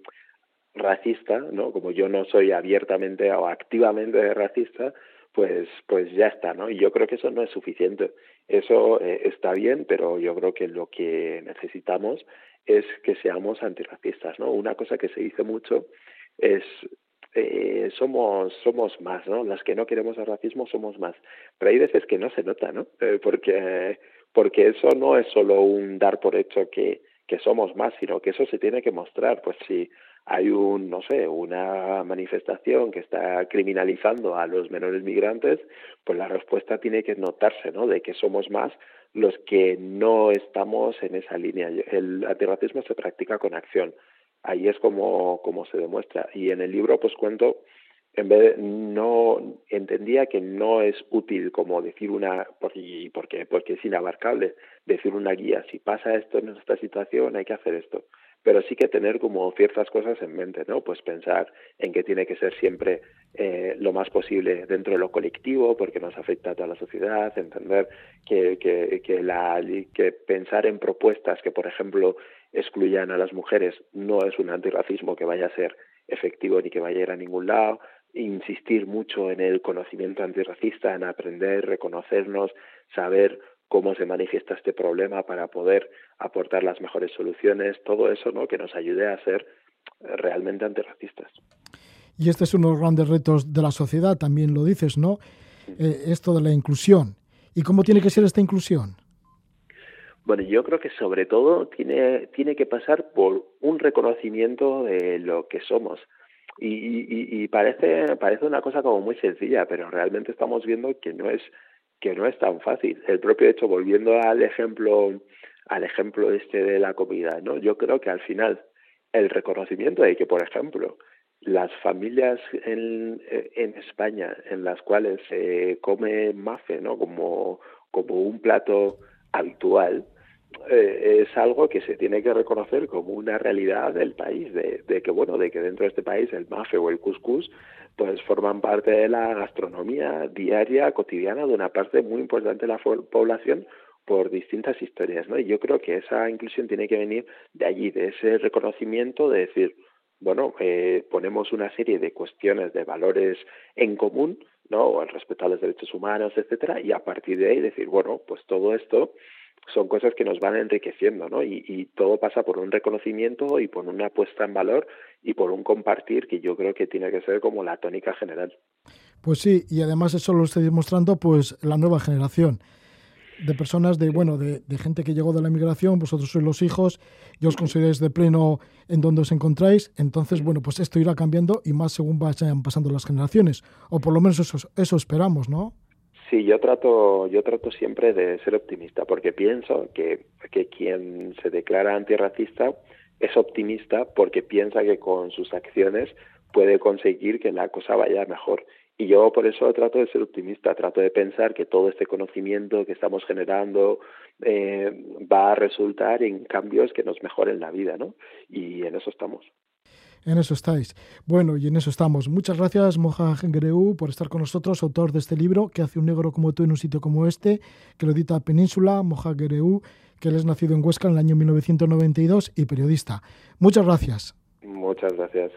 racista no como yo no soy abiertamente o activamente racista pues pues ya está no y yo creo que eso no es suficiente eso eh, está bien pero yo creo que lo que necesitamos es que seamos antirracistas no una cosa que se dice mucho es eh, somos somos más, ¿no? Las que no queremos el racismo somos más. Pero hay veces que no se nota, ¿no? Eh, porque porque eso no es solo un dar por hecho que, que somos más, sino que eso se tiene que mostrar. Pues si hay un, no sé, una manifestación que está criminalizando a los menores migrantes, pues la respuesta tiene que notarse, ¿no? De que somos más los que no estamos en esa línea. El antirracismo se practica con acción. Ahí es como, como se demuestra. Y en el libro, pues cuento en vez de, no entendía que no es útil como decir una porque porque porque es inabarcable decir una guía si pasa esto en esta situación hay que hacer esto. Pero sí que tener como ciertas cosas en mente no pues pensar en que tiene que ser siempre eh, lo más posible dentro de lo colectivo porque nos afecta a toda la sociedad entender que que que la que pensar en propuestas que por ejemplo excluyan a las mujeres no es un antirracismo que vaya a ser efectivo ni que vaya a ir a ningún lado insistir mucho en el conocimiento antirracista, en aprender, reconocernos, saber cómo se manifiesta este problema para poder aportar las mejores soluciones, todo eso ¿no? que nos ayude a ser realmente antirracistas. Y este es uno de los grandes retos de la sociedad, también lo dices, ¿no? Eh, esto de la inclusión. ¿Y cómo tiene que ser esta inclusión? Bueno, yo creo que sobre todo tiene, tiene que pasar por un reconocimiento de lo que somos. Y, y, y, parece, parece una cosa como muy sencilla, pero realmente estamos viendo que no es que no es tan fácil. El propio hecho, volviendo al ejemplo, al ejemplo este de la comida, ¿no? Yo creo que al final el reconocimiento de que, por ejemplo, las familias en, en España en las cuales se come mafe, ¿no? Como, como un plato habitual, eh, es algo que se tiene que reconocer como una realidad del país, de, de, que bueno, de que dentro de este país el mafe o el couscous pues forman parte de la gastronomía diaria, cotidiana de una parte muy importante de la población por distintas historias, ¿no? Y yo creo que esa inclusión tiene que venir de allí, de ese reconocimiento de decir, bueno, eh, ponemos una serie de cuestiones, de valores en común, ¿no? El respeto a los derechos humanos, etcétera, y a partir de ahí decir, bueno, pues todo esto son cosas que nos van enriqueciendo, ¿no? Y, y, todo pasa por un reconocimiento y por una puesta en valor y por un compartir que yo creo que tiene que ser como la tónica general. Pues sí, y además eso lo estoy demostrando pues la nueva generación de personas, de bueno, de, de, gente que llegó de la inmigración, vosotros sois los hijos, y os consideráis de pleno en donde os encontráis, entonces, bueno, pues esto irá cambiando y más según vayan pasando las generaciones, o por lo menos eso, eso esperamos, ¿no? Sí, yo trato, yo trato siempre de ser optimista, porque pienso que, que quien se declara antirracista es optimista porque piensa que con sus acciones puede conseguir que la cosa vaya mejor. Y yo por eso trato de ser optimista, trato de pensar que todo este conocimiento que estamos generando eh, va a resultar en cambios que nos mejoren la vida, ¿no? Y en eso estamos. En eso estáis. Bueno, y en eso estamos. Muchas gracias, Moja Greu, por estar con nosotros, autor de este libro, que hace un negro como tú en un sitio como este, que lo edita Península, Moja Greu, que él es nacido en Huesca en el año 1992 y periodista. Muchas gracias. Muchas gracias.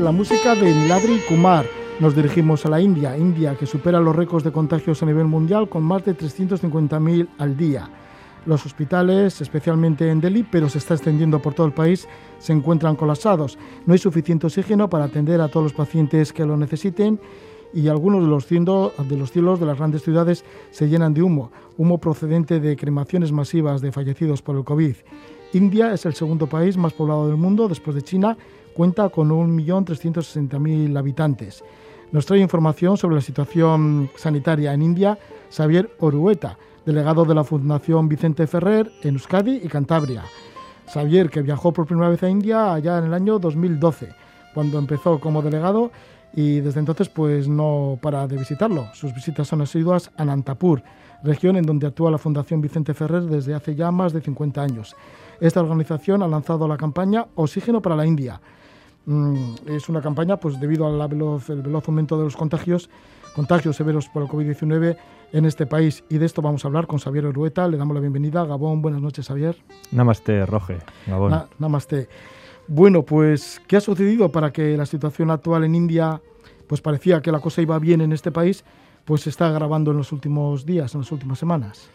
Es la música de Niladri Kumar. Nos dirigimos a la India, India que supera los récords de contagios a nivel mundial con más de 350.000 al día. Los hospitales, especialmente en Delhi, pero se está extendiendo por todo el país, se encuentran colapsados. No hay suficiente oxígeno para atender a todos los pacientes que lo necesiten y algunos de los, de los cielos de las grandes ciudades se llenan de humo, humo procedente de cremaciones masivas de fallecidos por el COVID. India es el segundo país más poblado del mundo después de China cuenta con 1.360.000 habitantes. Nos trae información sobre la situación sanitaria en India Xavier Orueta, delegado de la Fundación Vicente Ferrer en Euskadi y Cantabria. Xavier, que viajó por primera vez a India allá en el año 2012, cuando empezó como delegado y desde entonces pues no para de visitarlo. Sus visitas son asiduas a Nantapur, región en donde actúa la Fundación Vicente Ferrer desde hace ya más de 50 años. Esta organización ha lanzado la campaña Oxígeno para la India, es una campaña pues debido al veloz, veloz aumento de los contagios, contagios severos por el COVID-19 en este país. Y de esto vamos a hablar con Xavier Urueta. Le damos la bienvenida. Gabón, buenas noches, Xavier. Namaste, Roge. Gabón. namaste. Bueno, pues, ¿qué ha sucedido para que la situación actual en India, pues parecía que la cosa iba bien en este país, pues se está agravando en los últimos días, en las últimas semanas?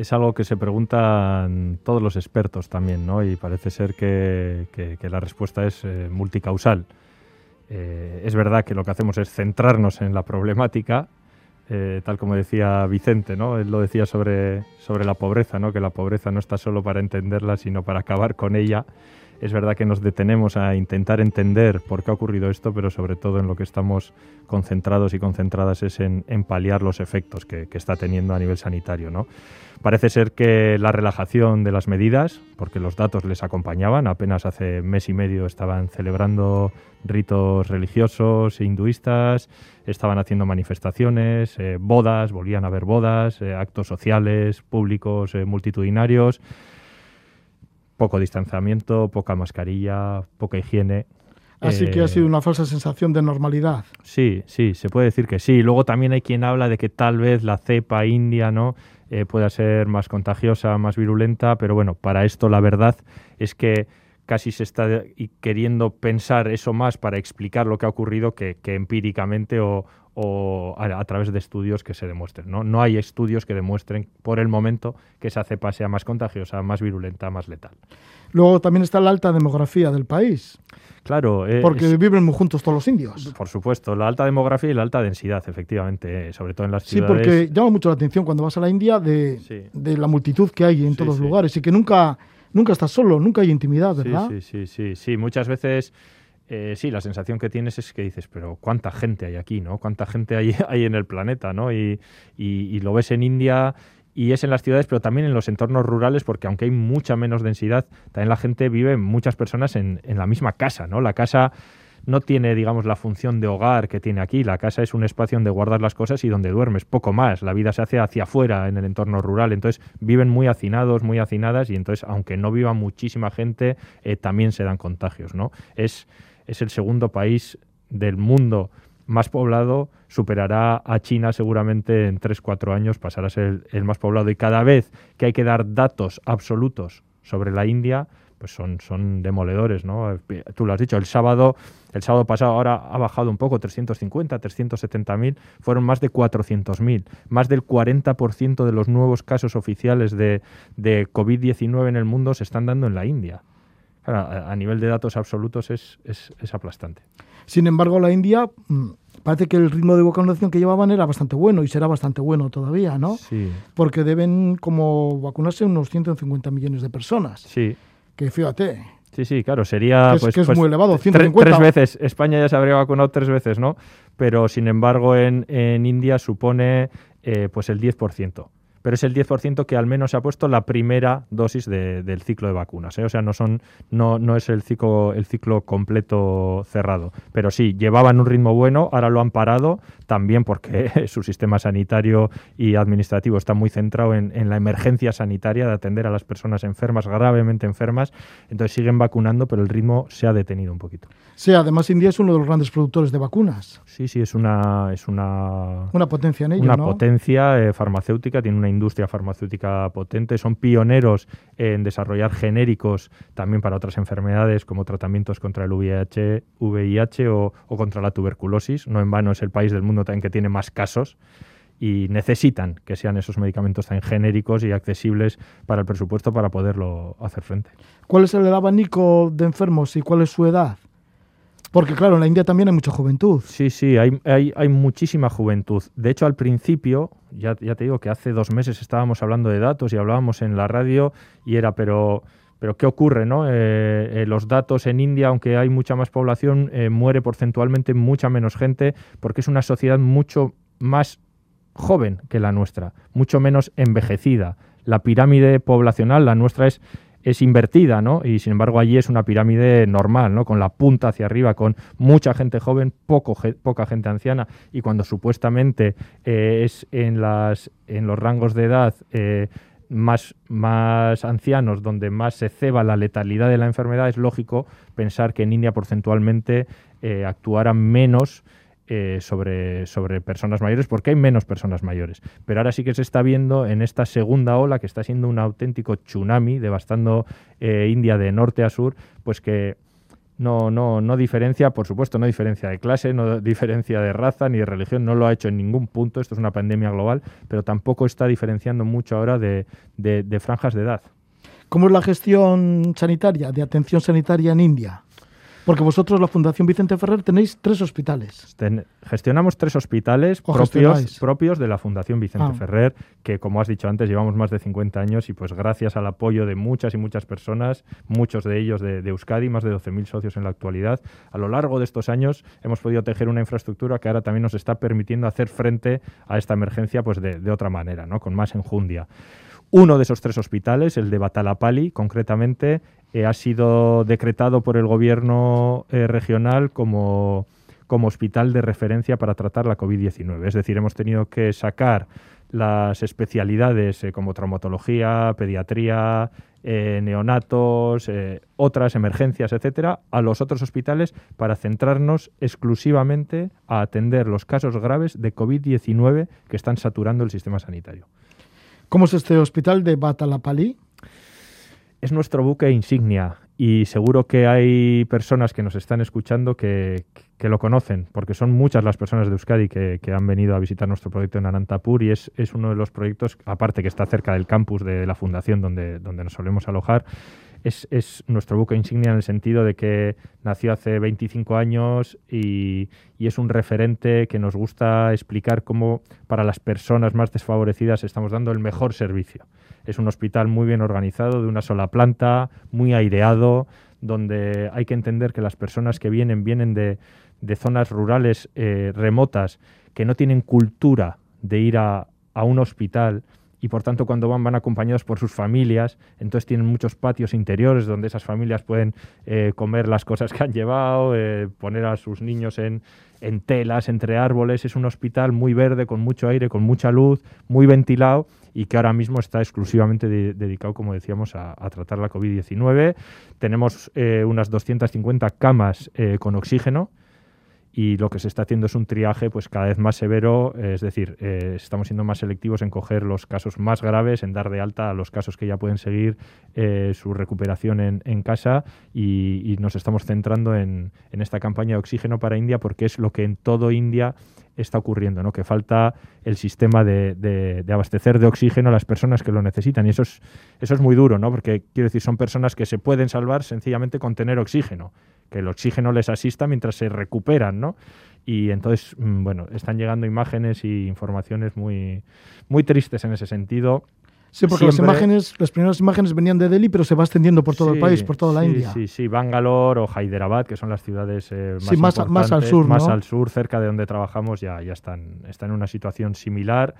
Es algo que se preguntan todos los expertos también, ¿no? Y parece ser que, la respuesta es eh, multicausal. Eh, es verdad que lo que hacemos es centrarnos en la problemática, eh, tal como decía Vicente, ¿no? Él lo decía sobre, sobre la pobreza, ¿no? Que la pobreza no está solo para entenderla, sino para acabar con ella es verdad que nos detenemos a intentar entender por qué ha ocurrido esto, pero sobre todo en lo que estamos concentrados y concentradas es en, paliar los efectos que, está teniendo a nivel sanitario. ¿no? Parece ser que la relajación de las medidas, porque los datos les acompañaban, apenas hace mes y medio estaban celebrando ritos religiosos e hinduistas, estaban haciendo manifestaciones, eh, bodas, volvían a haber bodas, eh, actos sociales, públicos, eh, multitudinarios poco distanciamiento, poca mascarilla, poca higiene. Así que ha sido eh, una falsa sensación de normalidad. Sí, sí, se puede decir que sí. Luego también hay quien habla de que tal vez la cepa india no eh, pueda ser más contagiosa, más virulenta, pero bueno, para esto la verdad es que casi se está queriendo pensar eso más para explicar lo que ha ocurrido que, que empíricamente o, o a, través de estudios que se demuestren. ¿no? no hay estudios que demuestren por el momento que esa cepa sea más contagiosa, más virulenta, más letal. Luego también está la alta demografía del país. Claro. Eh, Porque viven muy juntos todos los indios. Por supuesto, la alta demografía y la alta densidad, efectivamente, eh, sobre todo en las ciudades. Sí, porque llama mucho la atención cuando vas a la India de, de la multitud que hay en todos los lugares y que nunca, nunca estás solo, nunca hay intimidad, ¿verdad? Sí, sí, sí, sí. Muchas veces eh, sí, la sensación que tienes es que dices, pero ¿cuánta gente hay aquí, no? ¿Cuánta gente hay, hay en el planeta, no? Y, lo ves en India y es en las ciudades, pero también en los entornos rurales, porque aunque hay mucha menos densidad, también la gente vive, muchas personas, en, en la misma casa, ¿no? La casa no tiene, digamos, la función de hogar que tiene aquí. La casa es un espacio donde guardas las cosas y donde duermes, poco más. La vida se hace hacia afuera en el entorno rural. Entonces viven muy hacinados, muy hacinadas y entonces, aunque no viva muchísima gente, eh, también se dan contagios, ¿no? Es es el segundo país del mundo más poblado, superará a China seguramente en 3-4 años, pasará a ser el, más poblado. Y cada vez que hay que dar datos absolutos sobre la India, pues son, son demoledores, ¿no? Tú lo has dicho, el sábado, el sábado pasado ahora ha bajado un poco, 350, 370 mil, fueron más de 400 mil. Más del 40% de los nuevos casos oficiales de, de COVID-19 en el mundo se están dando en la India a, nivel de datos absolutos es, es, aplastante. Sin embargo, la India mm, parece que el ritmo de vacunación que llevaban era bastante bueno y será bastante bueno todavía, ¿no? Sí. Porque deben como vacunarse unos 150 millones de personas. Sí. Que fíjate. Sí, sí, claro, sería... es, pues, es pues muy elevado, 150. Tres, veces, España ya se habría vacunado tres veces, ¿no? Pero sin embargo en, en India supone eh, pues el 10% pero es el 10% que al menos se ha puesto la primera dosis del ciclo de vacunas. ¿eh? O sea, no, son, no, no es el ciclo, el ciclo completo cerrado. Pero sí, llevaban un ritmo bueno, ahora lo han parado, también porque su sistema sanitario y administrativo está muy centrado en, en la emergencia sanitaria de atender a las personas enfermas, gravemente enfermas. Entonces siguen vacunando, pero el ritmo se ha detenido un poquito. Sí, además India es uno de los grandes productores de vacunas. Sí, sí, es una... Es una, una potencia en ello, Una potencia eh, farmacéutica, tiene una industria farmacéutica potente, son pioneros en desarrollar genéricos también para otras enfermedades como tratamientos contra el VIH, VIH o, o contra la tuberculosis. No en vano es el país del mundo también que tiene más casos y necesitan que sean esos medicamentos tan genéricos y accesibles para el presupuesto para poderlo hacer frente. ¿Cuál es el abanico de enfermos y cuál es su edad? Porque claro, en la India también hay mucha juventud. Sí, sí, hay, hay, muchísima juventud. De hecho, al principio, ya, ya, te digo que hace dos meses estábamos hablando de datos y hablábamos en la radio y era, pero, pero ¿qué ocurre? No? Eh, eh, los datos en India, aunque hay mucha más población, eh, muere porcentualmente mucha menos gente porque es una sociedad mucho más joven que la nuestra, mucho menos envejecida. La pirámide poblacional, la nuestra es es invertida, ¿no? Y sin embargo allí es una pirámide normal, ¿no? Con la punta hacia arriba, con mucha gente joven, poco, poca gente anciana. Y cuando supuestamente eh, es en, las, en los rangos de edad eh, más, más ancianos, donde más se ceba la letalidad de la enfermedad, es lógico pensar que en India porcentualmente eh, actuaran menos eh, sobre, sobre personas mayores, porque hay menos personas mayores. Pero ahora sí que se está viendo en esta segunda ola, que está siendo un auténtico tsunami, devastando eh, India de norte a sur, pues que no, no, no diferencia, por supuesto, no diferencia de clase, no diferencia de raza ni de religión, no lo ha hecho en ningún punto, esto es una pandemia global, pero tampoco está diferenciando mucho ahora de, de franjas de edad. ¿Cómo es la gestión sanitaria, de atención sanitaria en India? Porque vosotros, la Fundación Vicente Ferrer, tenéis tres hospitales. gestionamos tres hospitales propios, propios de la Fundación Vicente ah. Ferrer, que como has dicho antes, llevamos más de 50 años y pues gracias al apoyo de muchas y muchas personas, muchos de ellos de, Euskadi, más de 12.000 socios en la actualidad, a lo largo de estos años hemos podido tejer una infraestructura que ahora también nos está permitiendo hacer frente a esta emergencia pues de, de otra manera, ¿no? con más enjundia. Uno de esos tres hospitales, el de Batalapali, concretamente, eh, ha sido decretado por el gobierno eh, regional como, como hospital de referencia para tratar la COVID-19. Es decir, hemos tenido que sacar las especialidades eh, como traumatología, pediatría, neonatos, otras emergencias, etcétera, a los otros hospitales para centrarnos exclusivamente a atender los casos graves de COVID-19 que están saturando el sistema sanitario. ¿Cómo es este hospital de Batalapali? Es nuestro buque insignia y seguro que hay personas que nos están escuchando que, lo conocen, porque son muchas las personas de Euskadi que, han venido a visitar nuestro proyecto en Anantapur y es, uno de los proyectos, aparte que está cerca del campus de la fundación donde, donde nos solemos alojar, es, nuestro buque insignia en el sentido de que nació hace 25 años y, es un referente que nos gusta explicar cómo para las personas más desfavorecidas estamos dando el mejor servicio. Es un hospital muy bien organizado, de una sola planta, muy aireado, donde hay que entender que las personas que vienen vienen de, zonas rurales eh, remotas que no tienen cultura de ir a, a un hospital y por tanto cuando van van acompañados por sus familias, entonces tienen muchos patios interiores donde esas familias pueden eh, comer las cosas que han llevado, eh, poner a sus niños en, en, telas, entre árboles. Es un hospital muy verde, con mucho aire, con mucha luz, muy ventilado y que ahora mismo está exclusivamente dedicado, como decíamos, a, tratar la COVID-19. Tenemos eh, unas 250 camas con oxígeno y lo que se está haciendo es un triaje pues cada vez más severo, es decir, eh, estamos siendo más selectivos en coger los casos más graves, en dar de alta a los casos que ya pueden seguir eh, su recuperación en, casa y, nos estamos centrando en, esta campaña de oxígeno para India porque es lo que en todo India está ocurriendo, ¿no? que falta el sistema de, de, abastecer de oxígeno a las personas que lo necesitan y eso es, eso es muy duro, ¿no? porque quiero decir, son personas que se pueden salvar sencillamente con tener oxígeno que el oxígeno les asista mientras se recuperan, ¿no? Y entonces, mm, bueno, están llegando imágenes y informaciones muy, muy tristes en ese sentido. Sí, porque las imágenes, las primeras imágenes venían de Delhi, pero se va extendiendo por todo el país, por toda la India. Sí, sí, Bangalore o Hyderabad, que son las ciudades eh, más, más, más, al sur, más al sur, cerca de donde trabajamos, ya, ya están, están en una situación similar.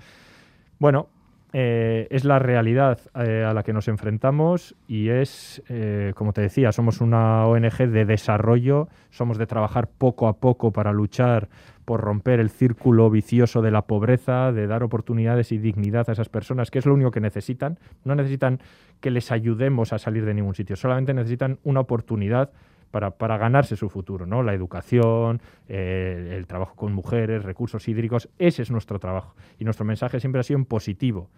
Bueno, eh, es la realidad eh, a la que nos enfrentamos y es, eh, como te decía, somos una ONG de desarrollo, somos de trabajar poco a poco para luchar por romper el círculo vicioso de la pobreza, de dar oportunidades y dignidad a esas personas, que es lo único que necesitan. No necesitan que les ayudemos a salir de ningún sitio, solamente necesitan una oportunidad para, para ganarse su futuro, ¿no? La educación, el trabajo con mujeres, recursos hídricos, ese es nuestro trabajo. Y nuestro mensaje siempre ha sido en positivo.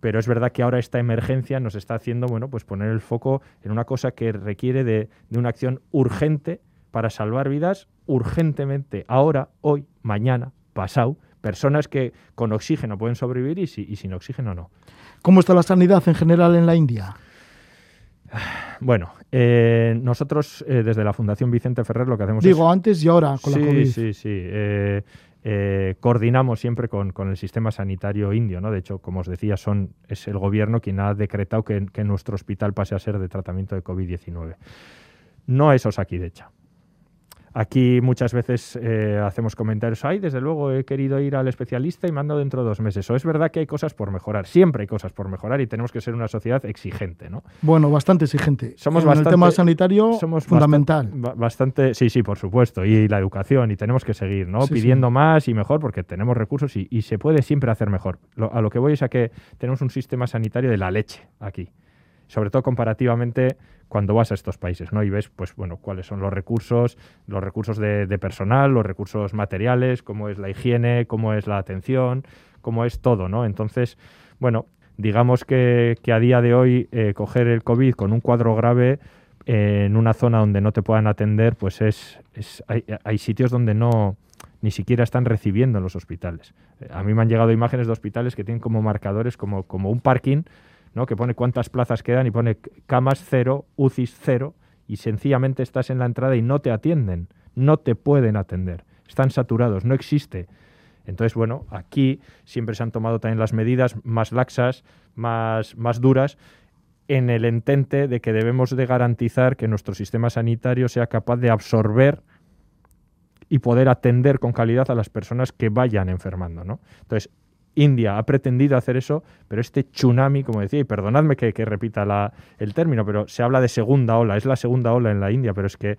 Pero es verdad que ahora esta emergencia nos está haciendo, bueno, pues poner el foco en una cosa que requiere de, de una acción urgente para salvar vidas urgentemente, ahora, hoy, mañana, pasado, personas que con oxígeno pueden sobrevivir y, si, y sin oxígeno no. ¿Cómo está la sanidad en general en la India? Bueno, eh, nosotros eh, desde la Fundación Vicente Ferrer lo que hacemos Digo, antes y ahora con la COVID. Sí, sí, eh, coordinamos siempre con, el sistema sanitario indio, ¿no? De hecho, como os decía, son, es el gobierno quien ha decretado que, nuestro hospital pase a ser de tratamiento de COVID-19. No es Osakidecha. Aquí muchas veces eh, hacemos comentarios, ay, desde luego he querido ir al especialista y mando dentro de dos meses. O es verdad que hay cosas por mejorar, siempre hay cosas por mejorar y tenemos que ser una sociedad exigente, ¿no? Bueno, bastante exigente. Somos en el tema sanitario somos fundamental. Bastante, sí, sí, por supuesto, y la educación y tenemos que seguir, ¿no? Pidiendo más y mejor porque tenemos recursos y, se puede siempre hacer mejor. a lo que voy es a que tenemos un sistema sanitario de la leche aquí, sobre todo comparativamente cuando vas a estos países, ¿no? Y ves, pues, bueno, cuáles son los recursos, los recursos de, personal, los recursos materiales, cómo es la higiene, cómo es la atención, cómo es todo, ¿no? Entonces, bueno, digamos que, a día de hoy eh, coger el COVID con un cuadro grave eh, en una zona donde no te puedan atender, pues es, es hay, hay, sitios donde no ni siquiera están recibiendo en los hospitales. A mí me han llegado imágenes de hospitales que tienen como marcadores, como, como un parking, que pone cuántas plazas quedan y pone camas cero, UCIs cero, y sencillamente estás en la entrada y no te atienden, no te pueden atender, están saturados, no existe. Entonces, bueno, aquí siempre se han tomado también las medidas más laxas, más, más duras, en el entente de que debemos de garantizar que nuestro sistema sanitario sea capaz de absorber y poder atender con calidad a las personas que vayan enfermando, ¿no? Entonces, India ha pretendido hacer eso, pero este tsunami, como decía, y perdonadme que, repita el término, pero se habla de segunda ola, es la segunda ola en la India, pero es que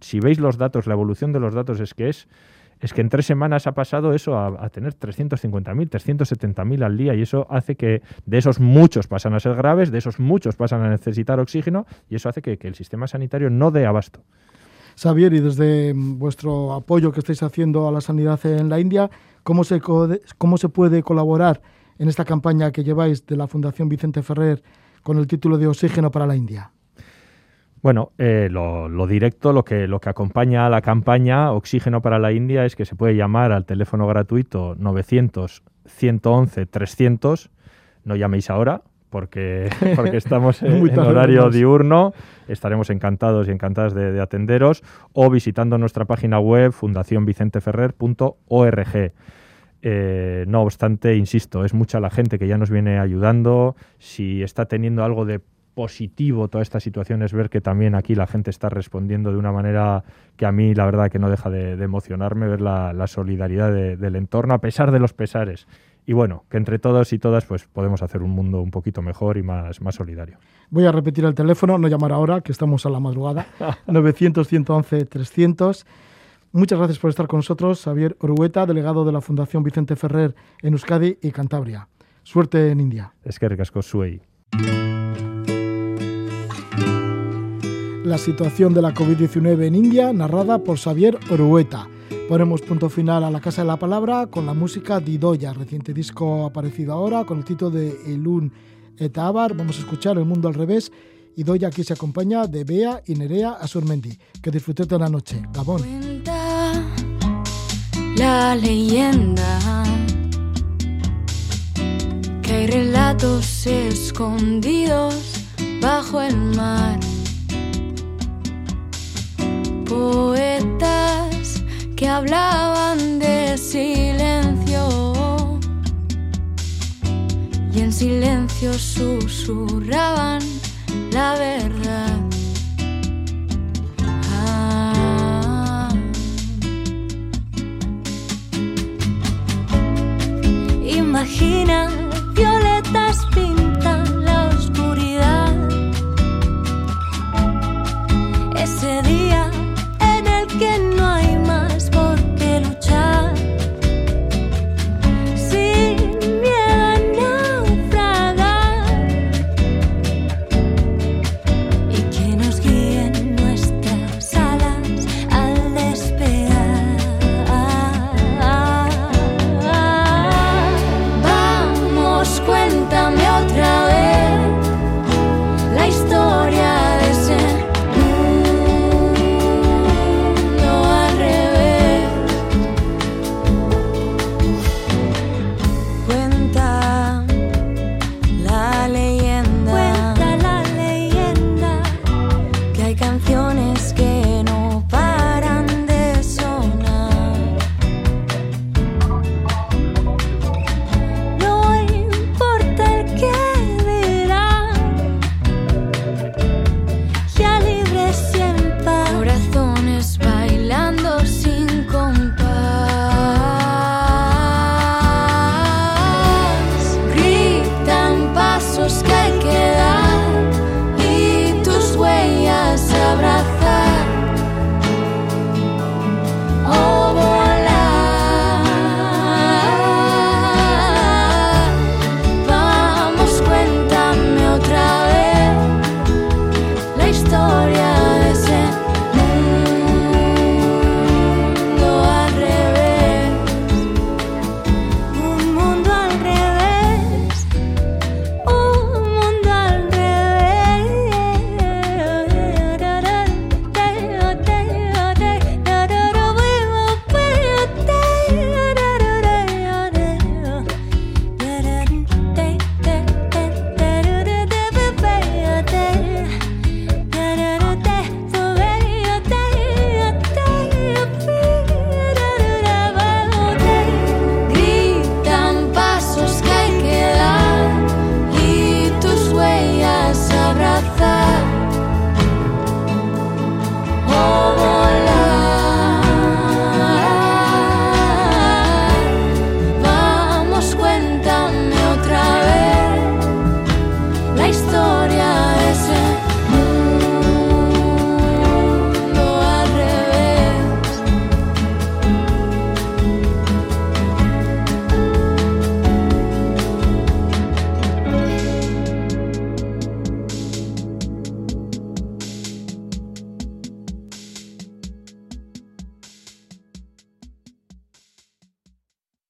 si veis los datos, la evolución de los datos es que es que en tres semanas ha pasado eso a, tener 350.000, 370.000 al día y eso hace que de esos muchos pasan a ser graves, de esos muchos pasan a necesitar oxígeno y eso hace que, que el sistema sanitario no dé abasto. Xavier, y desde vuestro apoyo que estáis haciendo a la sanidad en la India, ¿Cómo se, ¿Cómo se puede colaborar en esta campaña que lleváis de la Fundación Vicente Ferrer con el título de Oxígeno para la India? Bueno, eh, lo, directo, lo que, lo que acompaña a la campaña Oxígeno para la India es que se puede llamar al teléfono gratuito 900 111 300. No llaméis ahora, porque, porque estamos en, horario diurno. Estaremos encantados y encantadas de, atenderos o visitando nuestra página web fundacionvicenteferrer.org. Eh, no obstante, insisto, es mucha la gente que ya nos viene ayudando. Si está teniendo algo de positivo toda esta situación es ver que también aquí la gente está respondiendo de una manera que a mí la verdad que no deja de, emocionarme ver la, solidaridad del entorno a pesar de los pesares y bueno, que entre todos y todas pues podemos hacer un mundo un poquito mejor y más, más solidario. Voy a repetir el teléfono, no llamar ahora, que estamos a la madrugada, 900-111-300. Muchas gracias por estar con nosotros, Javier Orueta, delegado de la Fundación Vicente Ferrer en Euskadi y Cantabria. Suerte en India. Es que ricasco suey. La situación de la COVID-19 en India, narrada por Xavier Orueta. Ponemos punto final a la Casa de la Palabra con la música de Idoya, reciente disco aparecido ahora con el título de Elun Etabar. Vamos a escuchar El Mundo al Revés. Idoya aquí se acompaña de Bea y Nerea Asurmendi. Que disfruten de la noche. Gabón. la leyenda que hay relatos escondidos bajo el mar. Que hablaban de silencio y en silencio susurraban la verdad. Ah. Imagina violetas